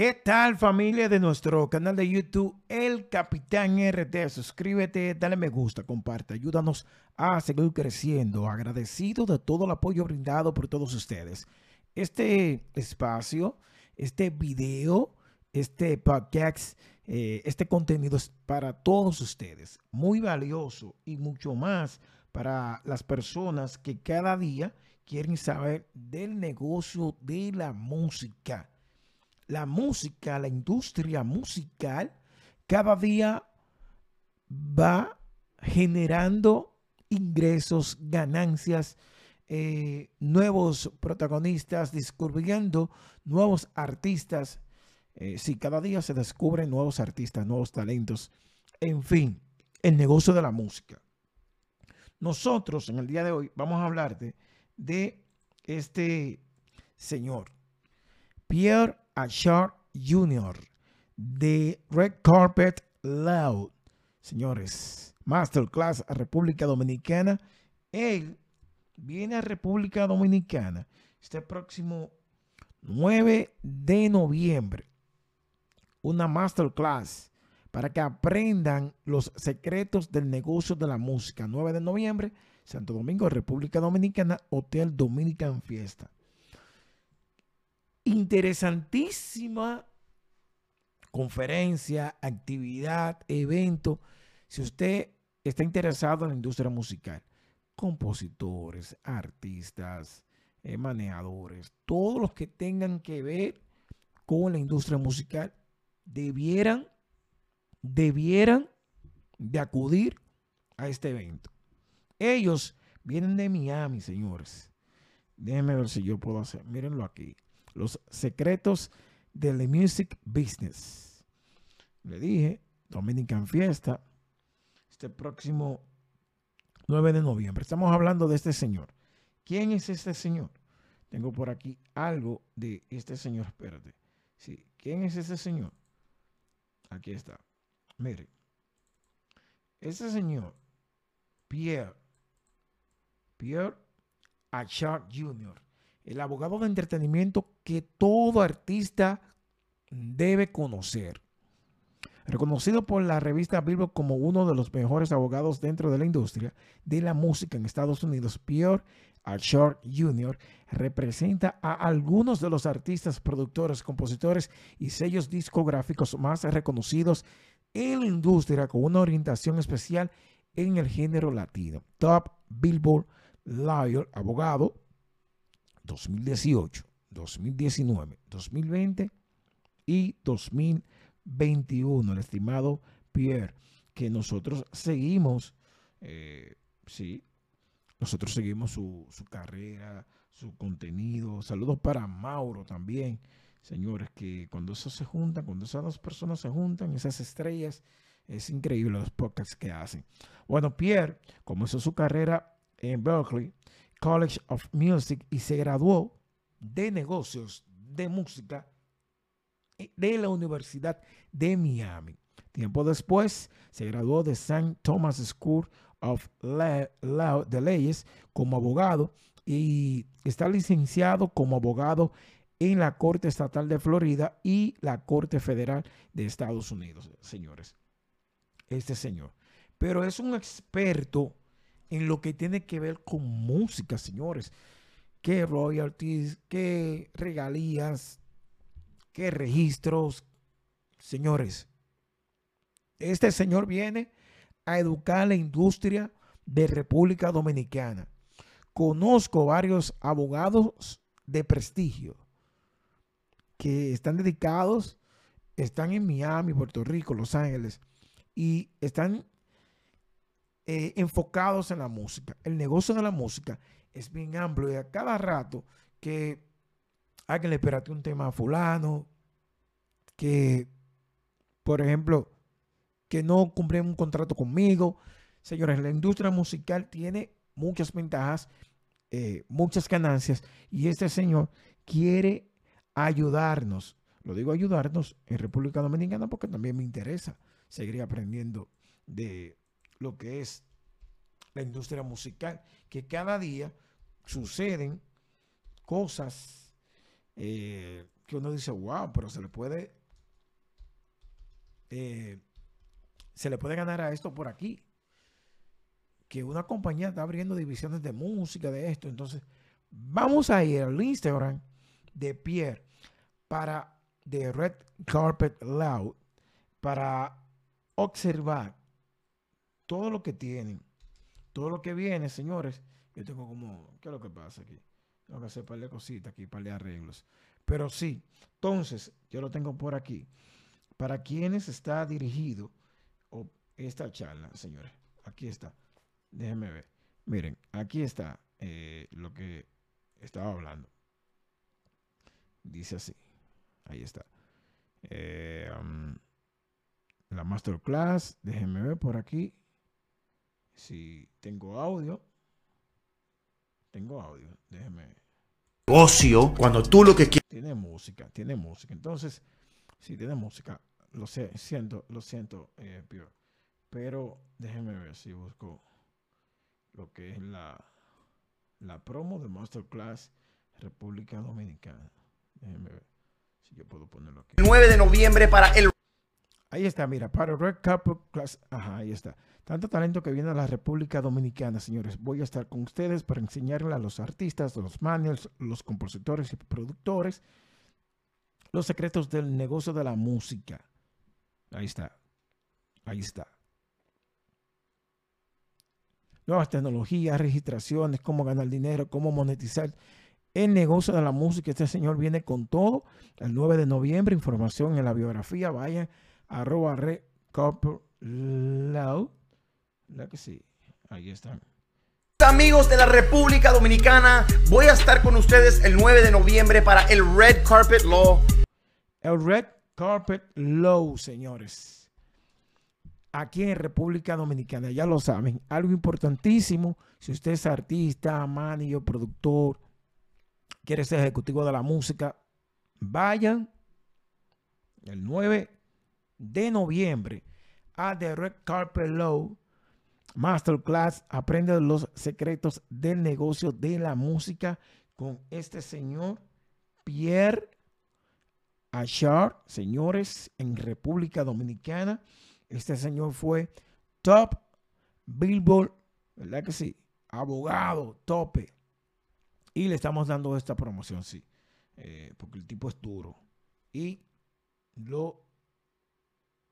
¿Qué tal familia de nuestro canal de YouTube El Capitán RT? Suscríbete, dale me gusta, comparte, ayúdanos a seguir creciendo. Agradecido de todo el apoyo brindado por todos ustedes. Este espacio, este video, este podcast, eh, este contenido es para todos ustedes. Muy valioso y mucho más para las personas que cada día quieren saber del negocio de la música la música, la industria musical, cada día va generando ingresos, ganancias, eh, nuevos protagonistas, descubriendo nuevos artistas. Eh, sí, cada día se descubren nuevos artistas, nuevos talentos. En fin, el negocio de la música. Nosotros en el día de hoy vamos a hablarte de este señor, Pierre Achard Jr. de Red Carpet Loud. Señores, Masterclass a República Dominicana. Él viene a República Dominicana este próximo 9 de noviembre. Una masterclass para que aprendan los secretos del negocio de la música. 9 de noviembre, Santo Domingo, República Dominicana, Hotel Dominican Fiesta interesantísima conferencia, actividad, evento. Si usted está interesado en la industria musical, compositores, artistas, eh, manejadores, todos los que tengan que ver con la industria musical, debieran, debieran de acudir a este evento. Ellos vienen de Miami, señores. Déjenme ver si yo puedo hacer. Mírenlo aquí. Los secretos del music business. Le dije, Dominican Fiesta, este próximo 9 de noviembre. Estamos hablando de este señor. ¿Quién es este señor? Tengo por aquí algo de este señor. Espérate. Sí. ¿Quién es este señor? Aquí está. Mire. Este señor, Pierre, Pierre Achard Jr., el abogado de entretenimiento que todo artista debe conocer. Reconocido por la revista Billboard como uno de los mejores abogados dentro de la industria de la música en Estados Unidos, Pierre Archard Jr. representa a algunos de los artistas, productores, compositores y sellos discográficos más reconocidos en la industria con una orientación especial en el género latino. Top Billboard Lawyer, abogado, 2018, 2019, 2020 y 2021, el estimado Pierre, que nosotros seguimos, eh, sí, nosotros seguimos su, su carrera, su contenido. Saludos para Mauro también, señores, que cuando eso se junta, cuando esas dos personas se juntan, esas estrellas, es increíble los podcasts que hacen. Bueno, Pierre comenzó su carrera en Berkeley College of Music y se graduó de negocios de música de la Universidad de Miami. Tiempo después se graduó de St. Thomas School of Law de Leyes como abogado y está licenciado como abogado en la Corte Estatal de Florida y la Corte Federal de Estados Unidos, señores. Este señor. Pero es un experto en lo que tiene que ver con música, señores. ¿Qué royalties, qué regalías, qué registros? Señores, este señor viene a educar la industria de República Dominicana. Conozco varios abogados de prestigio que están dedicados, están en Miami, Puerto Rico, Los Ángeles, y están eh, enfocados en la música. El negocio de la música es bien amplio y a cada rato que alguien le espérate un tema a fulano, que, por ejemplo, que no cumplen un contrato conmigo. Señores, la industria musical tiene muchas ventajas, eh, muchas ganancias y este señor quiere ayudarnos. Lo digo ayudarnos en República Dominicana porque también me interesa seguir aprendiendo de lo que es la industria musical, que cada día suceden cosas eh, que uno dice, wow, pero se le puede, eh, se le puede ganar a esto por aquí. Que una compañía está abriendo divisiones de música, de esto. Entonces, vamos a ir al Instagram de Pierre para de Red Carpet Loud para observar todo lo que tienen, todo lo que viene, señores. Yo tengo como, ¿qué es lo que pasa aquí? Tengo que hacer par de cositas aquí, par de arreglos. Pero sí, entonces, yo lo tengo por aquí. Para quienes está dirigido esta charla, señores. Aquí está. Déjenme ver. Miren, aquí está eh, lo que estaba hablando. Dice así. Ahí está. Eh, um, la masterclass. Déjenme ver por aquí. Si tengo audio. Tengo audio. Déjenme ver negocio cuando tú lo que quieres. Tiene música, tiene música. Entonces, si tiene música. Lo sé, siento, lo siento, eh, Pero déjenme ver si busco lo que es la, la promo de Masterclass República Dominicana. Déjenme ver si yo puedo ponerlo aquí. 9 de noviembre para el Ahí está, mira, para Red Carpet Class. Ajá, ahí está. Tanto talento que viene a la República Dominicana, señores. Voy a estar con ustedes para enseñarle a los artistas, los managers, los compositores y productores los secretos del negocio de la música. Ahí está. Ahí está. Nuevas tecnologías, registraciones, cómo ganar dinero, cómo monetizar el negocio de la música. Este señor viene con todo. El 9 de noviembre, información en la biografía. Vayan arroba red loud. La que sí, ahí están. Amigos de la República Dominicana, voy a estar con ustedes el 9 de noviembre para el Red Carpet Law. El Red Carpet Law, señores. Aquí en República Dominicana, ya lo saben, algo importantísimo. Si usted es artista, manager, productor, quiere ser ejecutivo de la música, vayan el 9 de noviembre a The Red Carpet Low Masterclass. Aprende los secretos del negocio de la música con este señor Pierre Achard, señores, en República Dominicana. Este señor fue top Billboard, ¿verdad que sí? Abogado, tope. Y le estamos dando esta promoción, sí. Eh, porque el tipo es duro. Y lo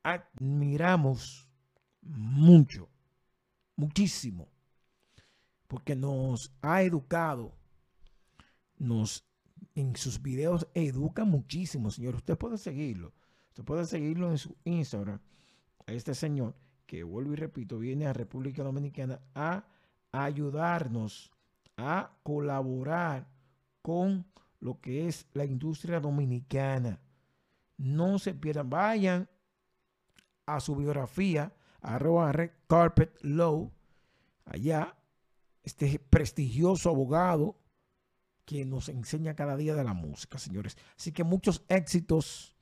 admiramos mucho, muchísimo, porque nos ha educado, nos en sus videos educa muchísimo, señor. Usted puede seguirlo, usted puede seguirlo en su Instagram. Este señor, que vuelvo y repito, viene a República Dominicana a ayudarnos, a colaborar con lo que es la industria dominicana. No se pierdan, vayan a su biografía, arroba Red Carpet Low, allá, este prestigioso abogado que nos enseña cada día de la música, señores. Así que muchos éxitos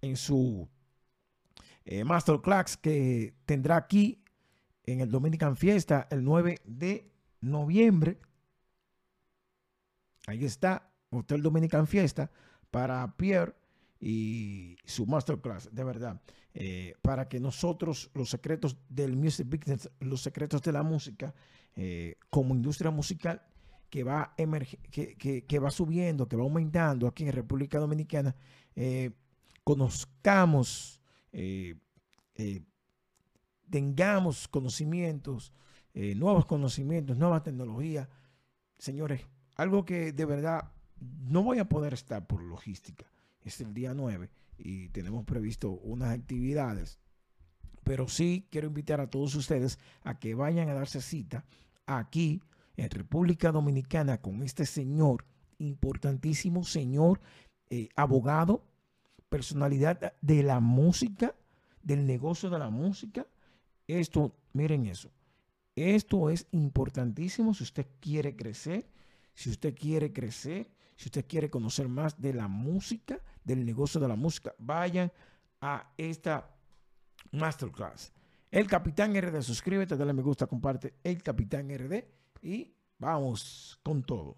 en su eh, Masterclass que tendrá aquí en el Dominican Fiesta el 9 de noviembre. Ahí está, Hotel Dominican Fiesta para Pierre y su masterclass, de verdad, eh, para que nosotros, los secretos del music business, los secretos de la música, eh, como industria musical que va, que, que, va subiendo, que va aumentando aquí en República Dominicana, eh, conozcamos, tengamos conocimientos, nuevos conocimientos, nuevas tecnologías. Señores, algo que de verdad no voy a poder estar por logística es el día 9 y tenemos previsto unas actividades. Pero sí quiero invitar a todos ustedes a que vayan a darse cita aquí en República Dominicana con este señor, importantísimo señor, eh, abogado, personalidad de la música, del negocio de la música. Esto, miren eso. Esto es importantísimo si usted quiere crecer, si usted quiere crecer, si usted quiere conocer más de la música, del negocio de la música, vayan a esta masterclass. El Capitán RD, suscríbete, dale me gusta, comparte el Capitán RD y vamos con todo.